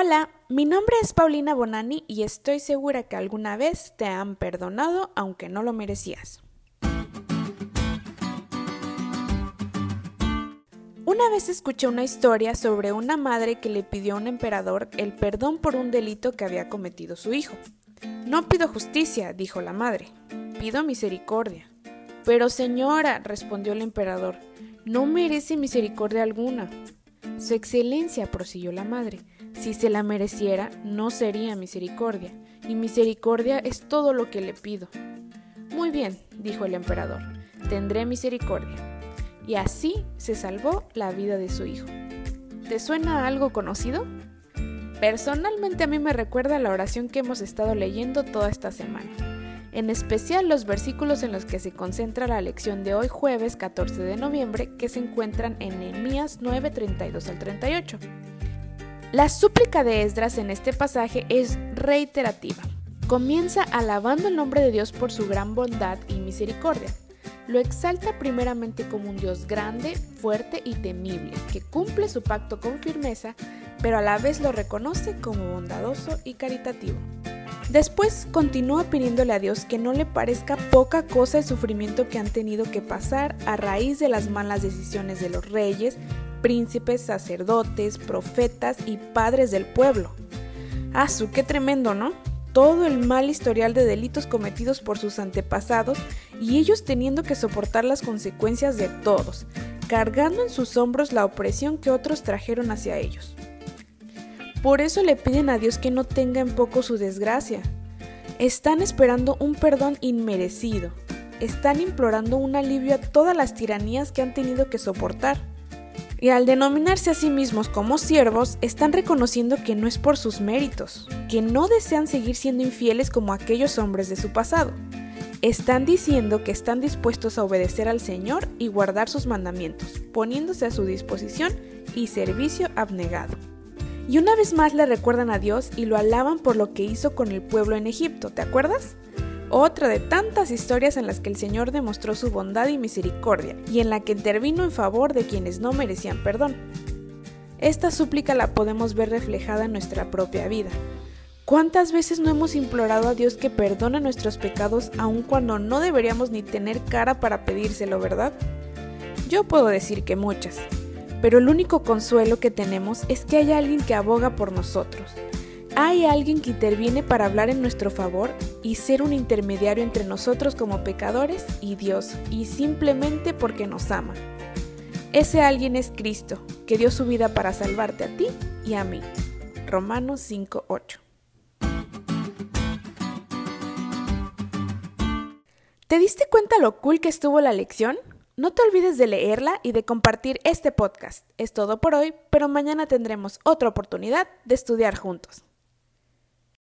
Hola, mi nombre es Paulina Bonani y estoy segura que alguna vez te han perdonado aunque no lo merecías. Una vez escuché una historia sobre una madre que le pidió a un emperador el perdón por un delito que había cometido su hijo. No pido justicia, dijo la madre, pido misericordia. Pero señora, respondió el emperador, no merece misericordia alguna. Su excelencia, prosiguió la madre, si se la mereciera, no sería misericordia, y misericordia es todo lo que le pido. Muy bien, dijo el emperador, tendré misericordia. Y así se salvó la vida de su hijo. ¿Te suena algo conocido? Personalmente a mí me recuerda la oración que hemos estado leyendo toda esta semana, en especial los versículos en los que se concentra la lección de hoy jueves 14 de noviembre que se encuentran en Nehemías 9, 32 al 38. La súplica de Esdras en este pasaje es reiterativa. Comienza alabando el nombre de Dios por su gran bondad y misericordia. Lo exalta primeramente como un Dios grande, fuerte y temible, que cumple su pacto con firmeza pero a la vez lo reconoce como bondadoso y caritativo. Después continúa pidiéndole a Dios que no le parezca poca cosa el sufrimiento que han tenido que pasar a raíz de las malas decisiones de los reyes, príncipes, sacerdotes, profetas y padres del pueblo. ¡Ah, su qué tremendo, ¿no? Todo el mal historial de delitos cometidos por sus antepasados y ellos teniendo que soportar las consecuencias de todos, cargando en sus hombros la opresión que otros trajeron hacia ellos. Por eso le piden a Dios que no tenga en poco su desgracia. Están esperando un perdón inmerecido. Están implorando un alivio a todas las tiranías que han tenido que soportar. Y al denominarse a sí mismos como siervos, están reconociendo que no es por sus méritos, que no desean seguir siendo infieles como aquellos hombres de su pasado. Están diciendo que están dispuestos a obedecer al Señor y guardar sus mandamientos, poniéndose a su disposición y servicio abnegado. Y una vez más le recuerdan a Dios y lo alaban por lo que hizo con el pueblo en Egipto, ¿te acuerdas? Otra de tantas historias en las que el Señor demostró su bondad y misericordia, y en la que intervino en favor de quienes no merecían perdón. Esta súplica la podemos ver reflejada en nuestra propia vida. ¿Cuántas veces no hemos implorado a Dios que perdone nuestros pecados aun cuando no deberíamos ni tener cara para pedírselo, verdad? Yo puedo decir que muchas pero el único consuelo que tenemos es que hay alguien que aboga por nosotros. Hay alguien que interviene para hablar en nuestro favor y ser un intermediario entre nosotros como pecadores y Dios, y simplemente porque nos ama. Ese alguien es Cristo, que dio su vida para salvarte a ti y a mí. Romanos 5:8. ¿Te diste cuenta lo cool que estuvo la lección? No te olvides de leerla y de compartir este podcast. Es todo por hoy, pero mañana tendremos otra oportunidad de estudiar juntos.